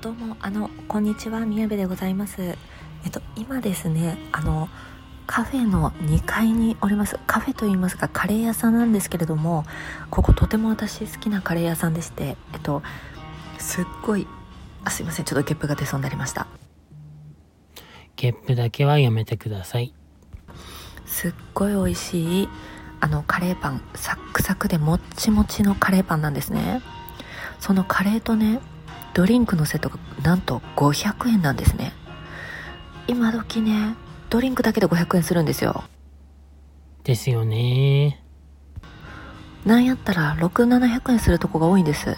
どうもあのこんにちは宮部でございます。えっと今ですねあのカフェの2階におります。カフェと言いますかカレー屋さんなんですけれどもこことても私好きなカレー屋さんでしてえっとすっごいあすいませんちょっとゲップが出そうになりました。ゲップだけはやめてください。すっごい美味しいあのカレーパン。サックサクでもっちもちのカレーパンなんですね。そのカレーとねドリンクのセットがなんと500円なんですね。今時ねドリンクだけで500円するんですよ。ですよね。なんやったら6700円するとこが多いんです。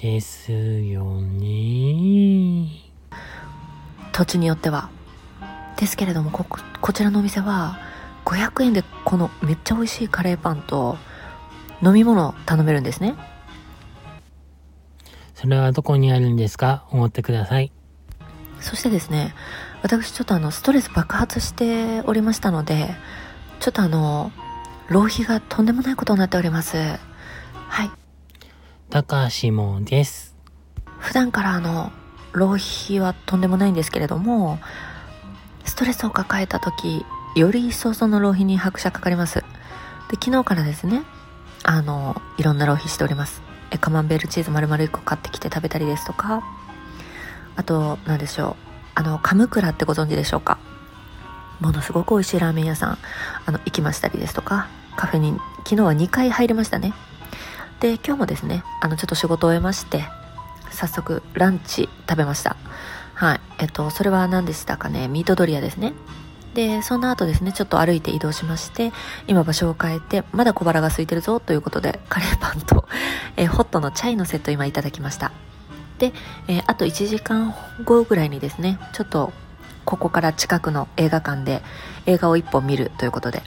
ですよね。土地によっては。ですけれどもここちらのお店は500円でこのめっちゃ美味しいカレーパンと飲み物頼めるんですねそれはどこにあるんですか？思ってください。そしてですね私ちょっとあのストレス爆発しておりましたのでちょっとあの浪費がとんでもないことになっております。はい。高橋もです。普段からあの浪費はとんでもないんですけれどもストレスを抱えた時より一層その浪費に拍車かかります。で昨日からですねあのいろんな浪費しております。えカマンベールチーズ丸々1個買ってきて食べたりですとかあと何でしょうあのカムクラってご存知でしょうか？ものすごく美味しいラーメン屋さんあの行きましたりですとかカフェに昨日は2回入りましたね。で今日もですねあのちょっと仕事を終えまして早速ランチ食べました。はい。えっとそれは何でしたかね？ミートドリアですね。でその後ですねちょっと歩いて移動しまして今場所を変えてまだ小腹が空いてるぞということでカレーパンと、えー、ホットのチャイのセット今いただきました。で、えー、あと1時間後ぐらいにですねちょっとここから近くの映画館で映画を1本見るということで。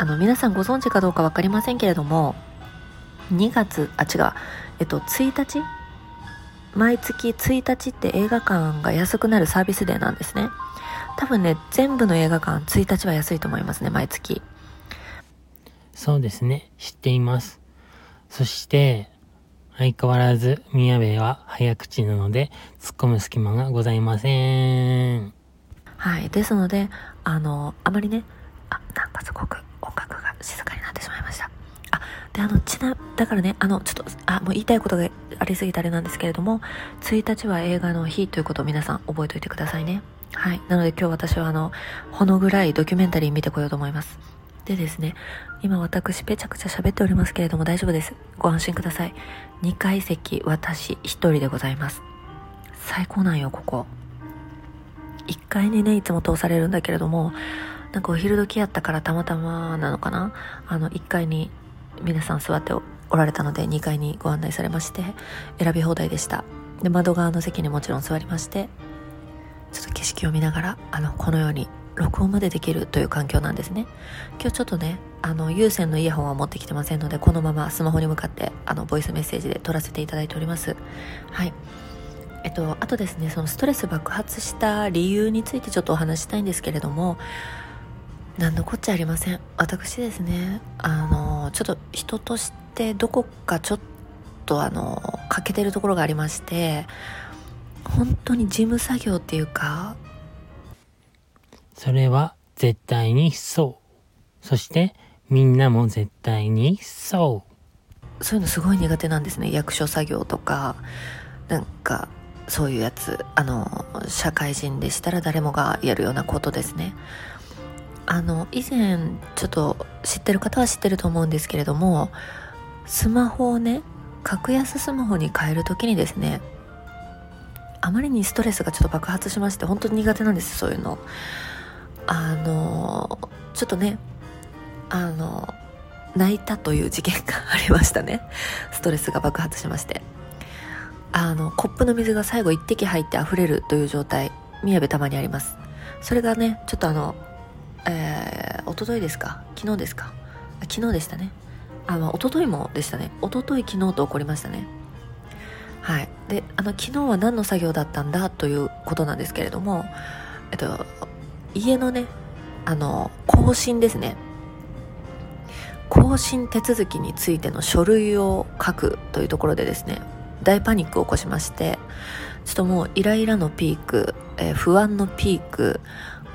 あの皆さんご存知かどうか分かりませんけれども2月あ違うえっと1日毎月1日って映画館が安くなるサービスデーなんですね。多分ね全部の映画館1日は安いと思いますね毎月。そうですね。知っています。そして相変わらず宮部は早口なので突っ込む隙間がございません。はい。ですのであのあまりねあなんかすごく音楽が静かになってしまいました。あであのちなだからねあのちょっとあもう言いたいことがありすぎたあれなんですけれども1日は映画の日ということを皆さん覚えておいてくださいねはい。なので今日私はあの、ほのぐらいドキュメンタリー見てこようと思います。でですね、今私ぺちゃくちゃ喋っておりますけれども大丈夫です。ご安心ください。2階席私1人でございます。最高なんよ、ここ。1階にね、いつも通されるんだけれども、なんかお昼時やったからたまたまなのかなあの、1階に皆さん座っておられたので2階にご案内されまして、選び放題でした。で、窓側の席にもちろん座りまして、ちょっと景色を見ながらあのこのように録音までできるという環境なんですね。今日ちょっとねあの有線のイヤホンは持ってきてませんのでこのままスマホに向かってあのボイスメッセージで撮らせていただいております。はい。えっとあとですねそのストレス爆発した理由についてちょっとお話したいんですけれども何のこっちゃありません。私ですねあのちょっと人としてどこかちょっとあの欠けてるところがありまして本当に事務作業っていうか。それは絶対にそう。そしてみんなも絶対にそう。そういうのすごい苦手なんですね。役所作業とか。なんかそういうやつ。あの社会人でしたら誰もがやるようなことですね。あの以前ちょっと知ってる方は知ってると思うんですけれどもスマホをね格安スマホに変える時にですねあまりにストレスがちょっと爆発しまして本当に苦手なんですそういうの。あのちょっとねあの泣いたという事件がありましたね。ストレスが爆発しまして。あのコップの水が最後一滴入って溢れるという状態宮部たまにあります。それがねちょっとあのえー、一昨日ですか？昨日ですか？昨日でしたね。あ、まあ、一昨日もでしたね。一昨日昨日と起こりましたね。はい、であの昨日は何の作業だったんだということなんですけれども、えっと、家のねあの更新ですね。更新手続きについての書類を書くというところでですね大パニックを起こしましてちょっともうイライラのピーク、えー、不安のピーク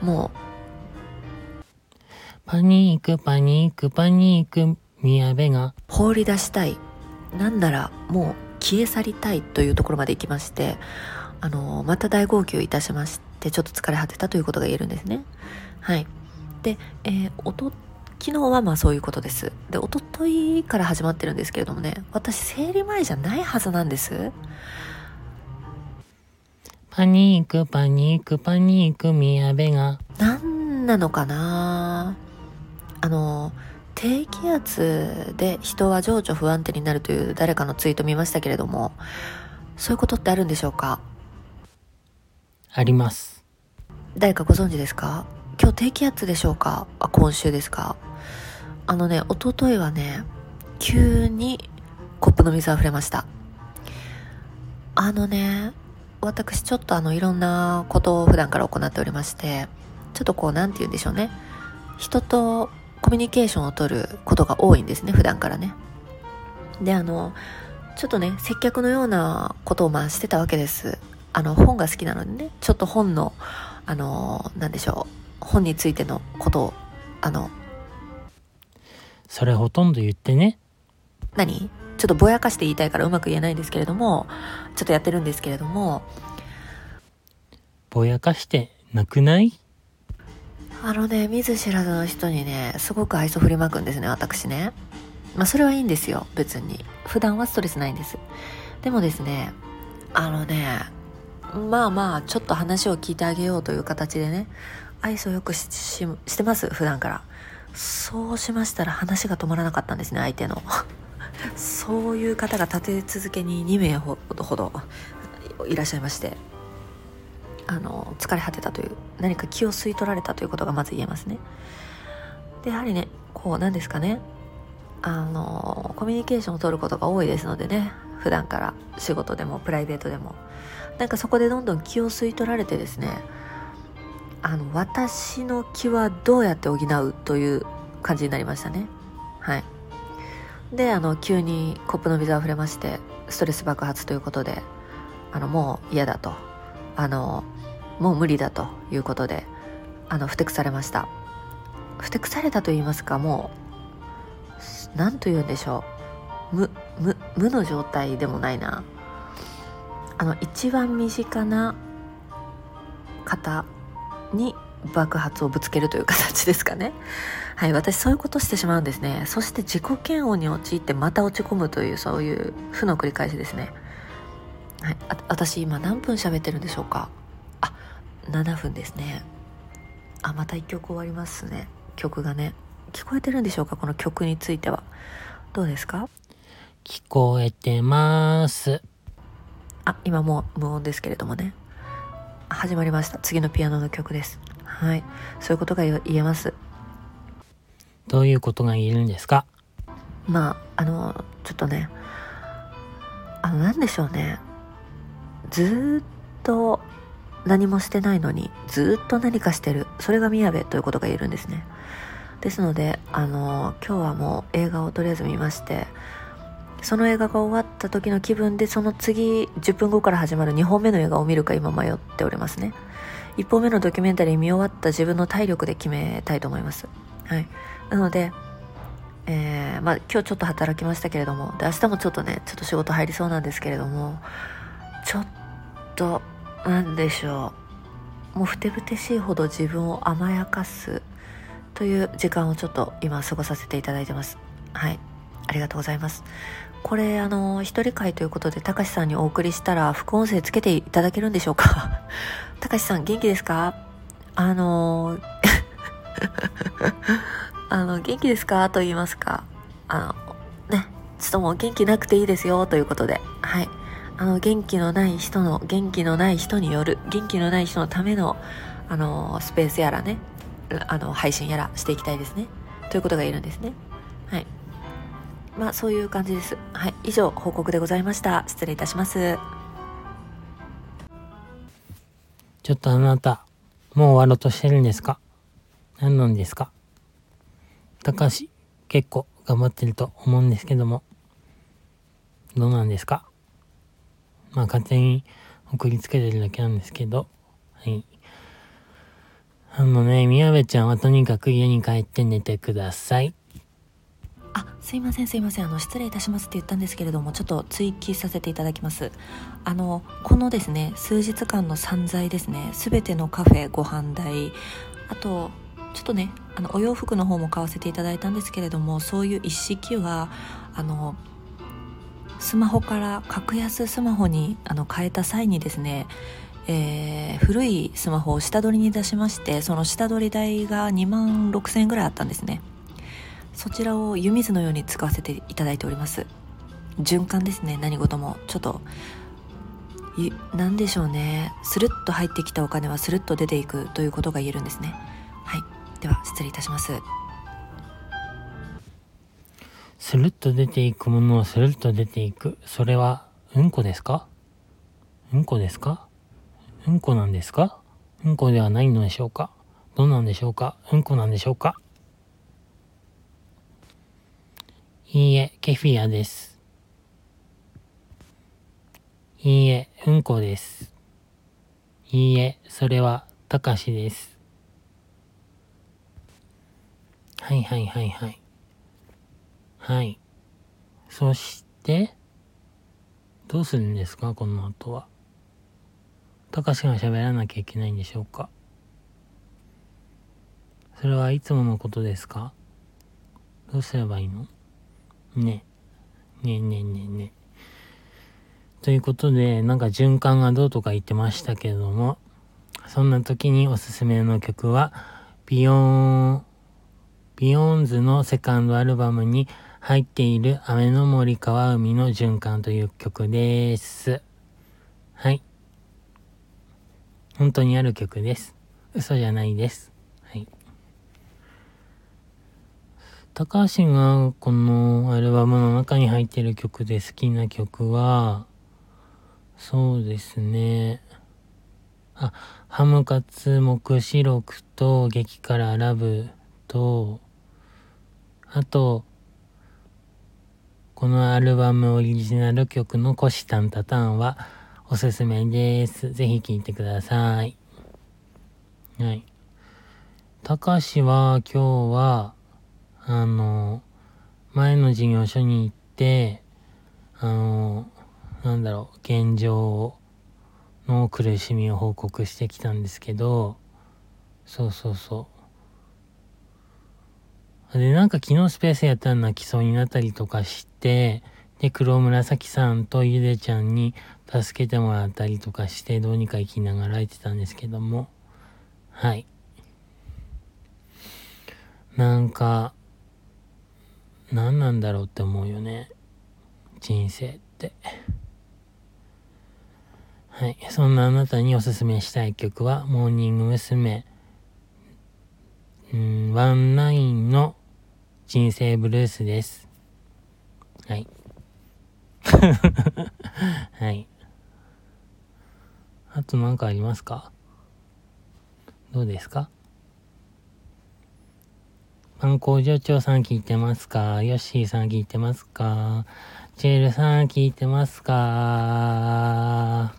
もうパニークパニークパニーク宮部が。放り出したい。なんならもう消え去りたいというところまで行きましてあのまた大号泣いたしましてちょっと疲れ果てたということが言えるんですねはいで、えー、おと昨日はまあそういうことです。で、おとといから始まってるんですけれどもね、私生理前じゃないはずなんです。パニーク、パニーク、パニーク、宮部が。何なのかな？あの、低気圧で人は情緒不安定になるという誰かのツイート見ましたけれども、そういうことってあるんでしょうか？あります。誰かご存知ですか？今日低気圧でしょうか？あ、今週ですか？あのね、おとといはね、急にコップの水溢れました。あのね、私ちょっとあのいろんなことを普段から行っておりまして、ちょっとこうなんて言うんでしょうね。人とコミュニケーションをとることが多いんですね、普段からね。で、あの、ちょっとね、接客のようなことをまあしてたわけです。あの、本が好きなのでね、ちょっと本の、あの、なんでしょう、本についてのことを、あの、それほとんど言ってね。何？ちょっとぼやかして言いたいからうまく言えないんですけれども、ちょっとやってるんですけれども。ぼやかしてなくない？あのね、見ず知らずの人にね、すごく愛想振りまくんですね、私ね。まあそれはいいんですよ、別に。普段はストレスないんです。でもですね、あのね、まあまあ、ちょっと話を聞いてあげようという形でね、愛想よくししてます、普段から。そうしましたら話が止まらなかったんですね相手の そういう方が立て続けに2名ほどいらっしゃいましてあの疲れ果てたという何か気を吸い取られたということがまず言えますね。でやはりねこうなんですかね。あのコミュニケーションを取ることが多いですのでね。普段から仕事でもプライベートでも。なんかそこでどんどん気を吸い取られてですね。あの私の気はどうやって補うという感じになりましたね。はい。であの急にコップの水あふれましてストレス爆発ということであのもう嫌だと。あのもう無理だということであのふてくされましたふてくされたと言いますかもう何と言うんでしょう無無無の状態でもないなあの一番身近な方に爆発をぶつけるという形ですかね。はい、私そういうことしてしまうんですね。そして自己嫌悪に陥ってまた落ち込むというそういう負の繰り返しですね。はい、あ私今何分喋ってるんでしょうか？あ、7分ですね。あ、また1曲終わりますね。曲がね。聞こえてるんでしょうか？この曲については。どうですか？聞こえてます。あ、今もう無音ですけれどもね。始まりました次のピアノの曲ですはいそういうことが言えますどういうことが言えるんですか？まああのちょっとねあの何でしょうねずっと何もしてないのにずっと何かしてる。それが宮部ということが言えるんですね。ですのであの今日はもう映画をとりあえず見ましてその映画が終わった時の気分でその次10分後から始まる2本目の映画を見るか今迷っておりますね。1本目のドキュメンタリー見終わった自分の体力で決めたいと思います。はい。なのでえー、まあ今日ちょっと働きましたけれどもで明日もちょっとねちょっと仕事入りそうなんですけれどもちょっとと何でしょう。もうふてぶてしいほど自分を甘やかすという時間をちょっと今過ごさせていただいてます。はい。ありがとうございます。これあの一人会ということでたかしさんにお送りしたら副音声つけていただけるんでしょうか？たかしさん元気ですか？あの あの元気ですか？と言いますか。あのねちょっともう元気なくていいですよということで。はい。あの元気のない人の元気のない人による元気のない人のためのあのスペースやらねあの配信やらしていきたいですね。ということが言えるんですね。はい。まあそういう感じです。はい、以上報告でございました。失礼いたします。ちょっとあなた、もう終わろうとしてるんですか？何なんですか？高橋、結構頑張ってると思うんですけども、どうなんですか？まあ勝手に送りつけてるだけなんですけど、はい。あのね、宮部ちゃんはとにかく家に帰って寝てください。あすいませんすいません。あの失礼いたしますって言ったんですけれどもちょっと追記させていただきます。あのこのですね数日間の散財ですね。全てのカフェご飯代。あとちょっとねあのお洋服の方も買わせていただいたんですけれどもそういう一式はあのスマホから格安スマホにあの変えた際にですねえー、古いスマホを下取りに出しましてその下取り代が2万6000円ぐらいあったんですね。そちらを湯水のように使わせていただいております。循環ですね何事も。ちょっと何でしょうね。スルッと入ってきたお金はスルッと出ていくということが言えるんですね。はい。では失礼いたします。スルッと出ていくものはスルッと出ていくそれはうんこですか？うんこですか？うんこなんですか？うんこではないのでしょうか？どうなんでしょうか？うんこなんでしょうか？いいえ、ケフィアです。いいえ、うんこです。いいえ、それは、たかしです。はいはいはいはい。はい。そして、どうするんですか？この後は。たかしが喋らなきゃいけないんでしょうか？それはいつものことですか？どうすればいいの？ね。ねねねね。ということで、なんか循環がどうとか言ってましたけれども、そんな時におすすめの曲は、ビヨーン、ビヨーンズのセカンドアルバムに入っている雨の森川海の循環という曲です。はい。本当にある曲です。嘘じゃないです。はい。高橋がこのアルバムの中に入っている曲で好きな曲は、そうですね。あ、ハムカツ目視録と激辛ラブと、あと、このアルバムオリジナル曲のコシタンタタンはおすすめです。ぜひ聴いてください。はい。高橋は今日は、あの、前の事業所に行って、あの、なんだろう、現状の苦しみを報告してきたんですけど、そうそうそう。で、なんか昨日スペースやったら泣きそうになったりとかして、で、黒紫さんとゆでちゃんに助けてもらったりとかして、どうにか生きながら行ってたんですけども、はい。なんか、何なんだろうって思うよね人生ってはいそんなあなたにおすすめしたい曲はモーニング娘。うんワンナインの人生ブルースです。はい。はい。あと何かありますか？どうですか？観光場長さん聞いてますか？ヨッシーさん聞いてますか？チェルさん聞いてますか？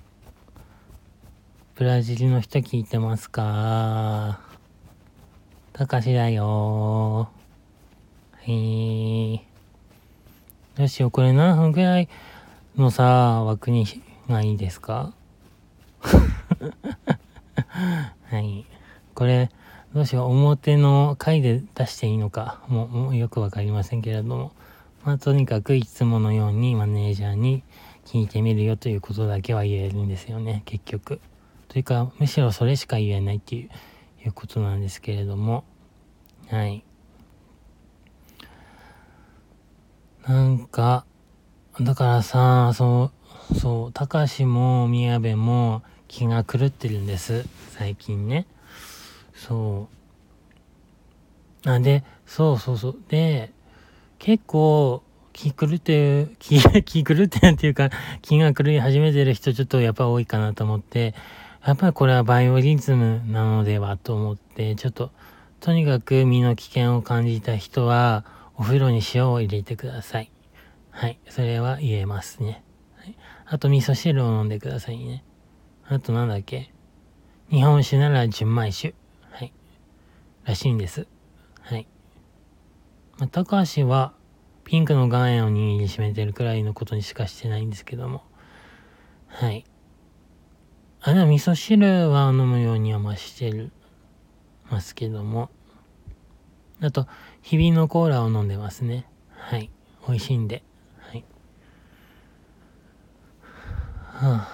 ブラジルの人聞いてますか？たかしだよはい。よし、これ何分くらいのさ、枠にがいいですか？はい。これ、どうしよう、表の回で出していいのか、もうもうよくわかりませんけれども、まあ、とにかくいつものようにマネージャーに聞いてみるよということだけは言えるんですよね、結局。というか、むしろそれしか言えないっていういうことなんですけれども、はい。なんか、だからさ、そう、そう、高橋も宮部も気が狂ってるんです、最近ね。そう。あ、で、そうそうそう。で、結構、気狂って、気、気狂ってっていうか、気が狂い始めてる人ちょっとやっぱ多いかなと思って、やっぱりこれはバイオリズムなのではと思って、ちょっと、とにかく身の危険を感じた人は、お風呂に塩を入れてください。はい。それは言えますね。はい、あと味噌汁を飲んでくださいね。あとなんだっけ？日本酒なら純米酒。はい。らしいんです。はい。まあ、高橋はピンクの岩塩を握りしめてるくらいのことにしかしてないんですけども。はい。あ、でも味噌汁は飲むようにはましてる、ますけども。あと、日々のコーラを飲んでますね。はい。美味しいんで。はい。は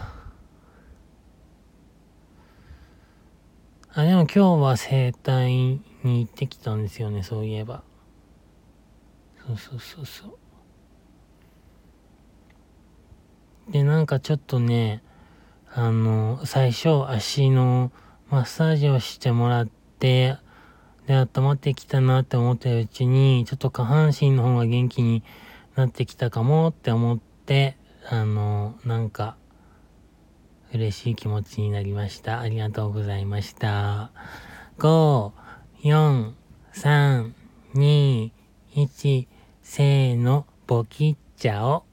あ。あ、でも今日は整体に行ってきたんですよね、そういえば。そうそうそうそう。で、なんかちょっとね、あの、最初足のマッサージをしてもらって、で、温まってきたなって思ってるうちに、ちょっと下半身の方が元気になってきたかもって思って、あの、なんか、嬉しい気持ちになりました。ありがとうございました。5、4、3、2、1、せーの、ボキっちゃお。